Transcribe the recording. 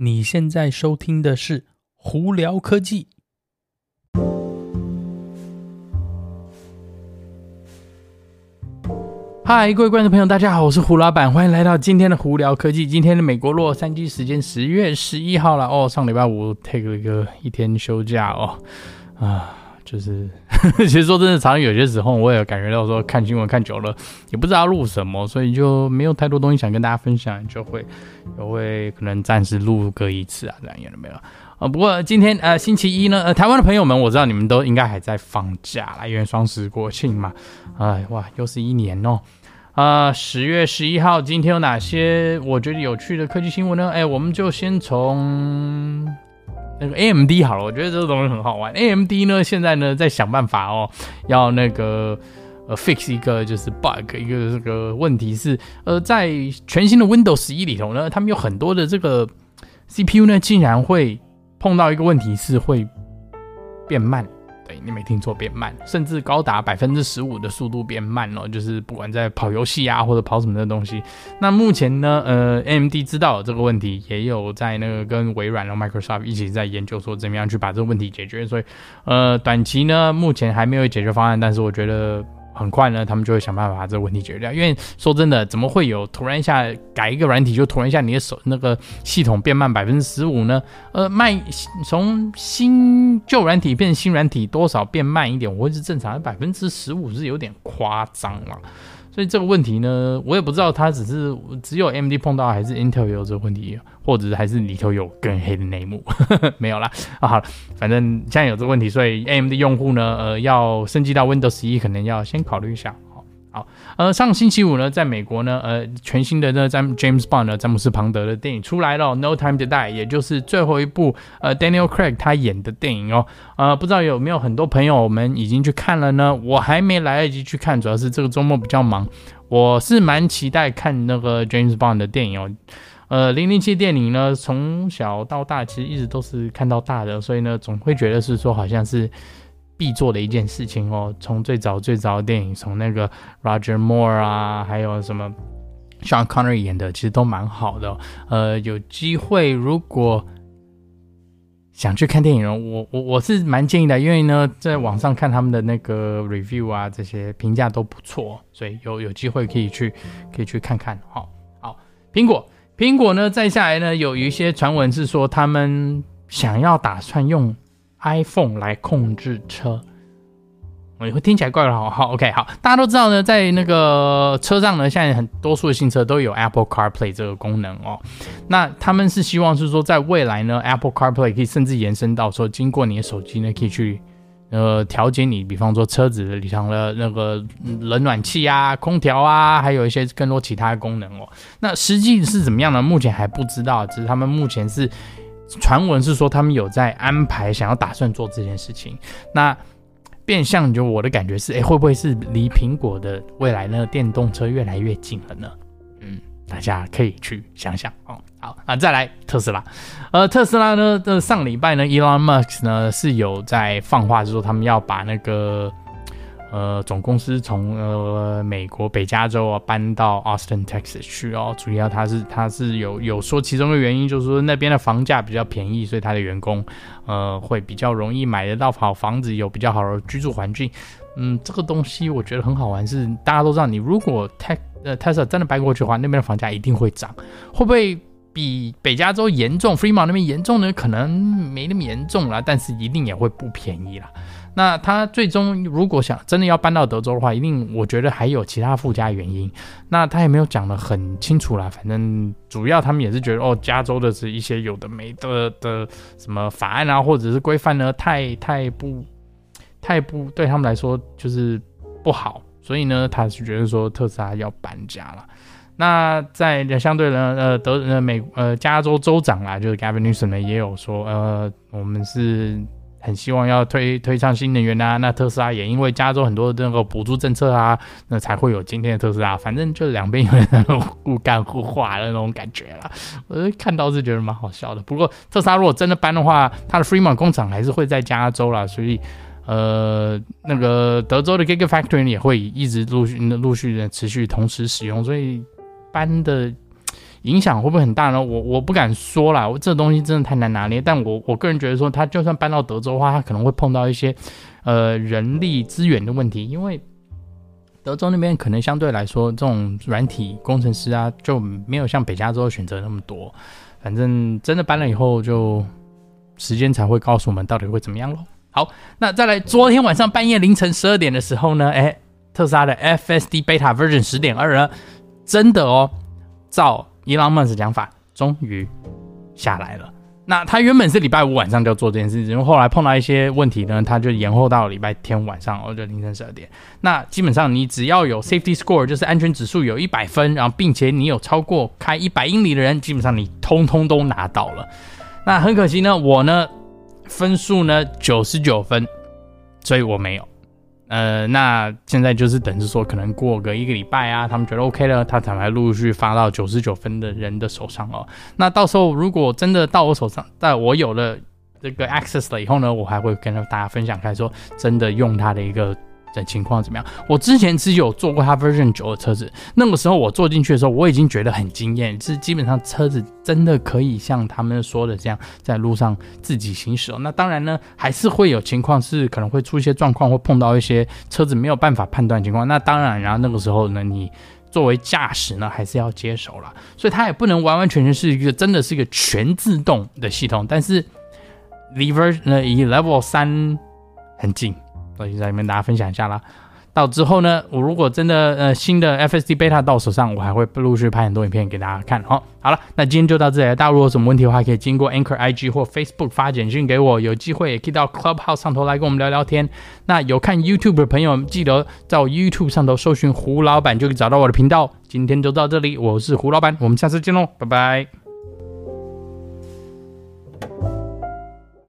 你现在收听的是《胡聊科技》。嗨，各位观众朋友，大家好，我是胡老板，欢迎来到今天的《胡聊科技》。今天的美国洛杉矶时间十月十一号了哦，上礼拜五 take 了一个一天休假哦，啊。就是，其实说真的，常常有些时候我也感觉到说，看新闻看久了，也不知道录什么，所以就没有太多东西想跟大家分享，就会，就会可能暂时录个一次啊，这样有没有？啊，不过今天呃星期一呢，呃台湾的朋友们，我知道你们都应该还在放假啦，因为双十国庆嘛，哎哇，又是一年哦，啊十月十一号，今天有哪些我觉得有趣的科技新闻呢？哎，我们就先从。那个 AMD 好了，我觉得这个东西很好玩。AMD 呢，现在呢在想办法哦，要那个呃 fix 一个就是 bug，一个这个问题是，呃，在全新的 Windows 十一里头呢，他们有很多的这个 CPU 呢，竟然会碰到一个问题是会变慢。你没听错，变慢，甚至高达百分之十五的速度变慢了，就是不管在跑游戏啊，或者跑什么的东西。那目前呢，呃，AMD 知道这个问题，也有在那个跟微软和 Microsoft 一起在研究，说怎么样去把这个问题解决。所以，呃，短期呢，目前还没有解决方案，但是我觉得。很快呢，他们就会想办法把这个问题解决掉。因为说真的，怎么会有突然一下改一个软体，就突然一下你的手那个系统变慢百分之十五呢？呃，慢从新旧软体变新软体多少变慢一点，我会是正常，百分之十五是有点夸张了。所以这个问题呢，我也不知道它只是只有 MD 碰到，还是 Intel 有这个问题，或者还是里头有更黑的内幕，没有啦。啊，好，反正现在有这个问题，所以 AMD 用户呢，呃，要升级到 Windows 十一可能要先考虑一下。好，呃，上星期五呢，在美国呢，呃，全新的呢，詹 James Bond 呢，詹姆斯庞德的电影出来了，《No Time to Die》，也就是最后一部呃 Daniel Craig 他演的电影哦，呃，不知道有没有很多朋友们已经去看了呢？我还没来得及去看，主要是这个周末比较忙。我是蛮期待看那个 James Bond 的电影哦，呃，零零七电影呢，从小到大其实一直都是看到大的，所以呢，总会觉得是说好像是。必做的一件事情哦，从最早最早的电影，从那个 Roger Moore 啊，还有什么 Sean Connery 演的，其实都蛮好的。呃，有机会如果想去看电影，我我我是蛮建议的，因为呢，在网上看他们的那个 review 啊，这些评价都不错，所以有有机会可以去可以去看看。好，好，苹果苹果呢，再下来呢，有一些传闻是说他们想要打算用。iPhone 来控制车，我会听起来怪怪。好好，OK，好，大家都知道呢，在那个车上呢，现在很多数的新车都有 Apple CarPlay 这个功能哦。那他们是希望是说，在未来呢，Apple CarPlay 可以甚至延伸到说，经过你的手机呢，可以去呃调节你，比方说车子的里头的那个冷暖气啊、空调啊，还有一些更多其他的功能哦。那实际是怎么样呢？目前还不知道，只是他们目前是。传闻是说他们有在安排，想要打算做这件事情。那变相就我的感觉是，哎，会不会是离苹果的未来那个电动车越来越近了呢？嗯，大家可以去想想哦。好，那再来特斯拉。呃，特斯拉呢，的上礼拜呢，Elon Musk 呢是有在放话，就是说他们要把那个。呃，总公司从呃美国北加州啊搬到 Austin Texas 去哦，主要他是他是有有说其中的原因，就是说那边的房价比较便宜，所以他的员工呃会比较容易买得到好房子，有比较好的居住环境。嗯，这个东西我觉得很好玩是，大家都知道，你如果 Te 呃 Tesla 真的搬过去的话，那边的房价一定会涨，会不会比北加州严重，Fremont 那边严重呢？可能没那么严重啦，但是一定也会不便宜啦。那他最终如果想真的要搬到德州的话，一定我觉得还有其他附加原因。那他也没有讲得很清楚啦，反正主要他们也是觉得哦，加州的是一些有的没的的什么法案啊，或者是规范呢，太太不太不对他们来说就是不好，所以呢，他是觉得说特斯拉要搬家了。那在相对呢，呃德呃美呃加州州长啦，就是 Gavin Newsom 呢也有说，呃我们是。很希望要推推上新能源啊，那特斯拉也因为加州很多的那个补助政策啊，那才会有今天的特斯拉。反正就两边有那种互干互化的那种感觉啦。我看到是觉得蛮好笑的。不过特斯拉如果真的搬的话，它的 Fremont 工厂还是会在加州啦，所以呃那个德州的 Gigafactory 也会一直陆续陆续的持续同时使用，所以搬的。影响会不会很大呢？我我不敢说啦，我这东西真的太难拿捏。但我我个人觉得说，他就算搬到德州的话，他可能会碰到一些呃人力资源的问题，因为德州那边可能相对来说，这种软体工程师啊，就没有像北加州选择那么多。反正真的搬了以后，就时间才会告诉我们到底会怎么样喽。好，那再来，昨天晚上半夜凌晨十二点的时候呢，哎，特斯拉的 FSD Beta Version 十点二呢，真的哦，照。伊朗曼斯讲法终于下来了。那他原本是礼拜五晚上就要做这件事情，因为后来碰到一些问题呢，他就延后到礼拜天晚上，哦，就凌晨十二点。那基本上你只要有 Safety Score，就是安全指数有一百分，然后并且你有超过开一百英里的人，基本上你通通都拿到了。那很可惜呢，我呢分数呢九十九分，所以我没有。呃，那现在就是等着说，可能过个一个礼拜啊，他们觉得 OK 了，他才会陆续发到九十九分的人的手上哦。那到时候如果真的到我手上，在我有了这个 access 了以后呢，我还会跟大家分享开说，真的用它的一个。的情况怎么样？我之前是有坐过它 Version 九的车子，那个时候我坐进去的时候，我已经觉得很惊艳，是基本上车子真的可以像他们说的这样在路上自己行驶哦。那当然呢，还是会有情况是可能会出一些状况，或碰到一些车子没有办法判断情况。那当然，然后那个时候呢，你作为驾驶呢，还是要接手了，所以它也不能完完全全是一个真的是一个全自动的系统。但是离 Ver 呃以 Level 三很近。所以在里面大家分享一下啦。到之后呢，我如果真的呃新的 FSD Beta 到手上，我还会陆续拍很多影片给大家看。好，好了，那今天就到这里。大家如果有什么问题的话，可以经过 Anchor IG 或 Facebook 发简讯给我。有机会也可以到 Clubhouse 上头来跟我们聊聊天。那有看 YouTube 的朋友，记得在 YouTube 上头搜寻胡老板，就可以找到我的频道。今天就到这里，我是胡老板，我们下次见喽，拜拜。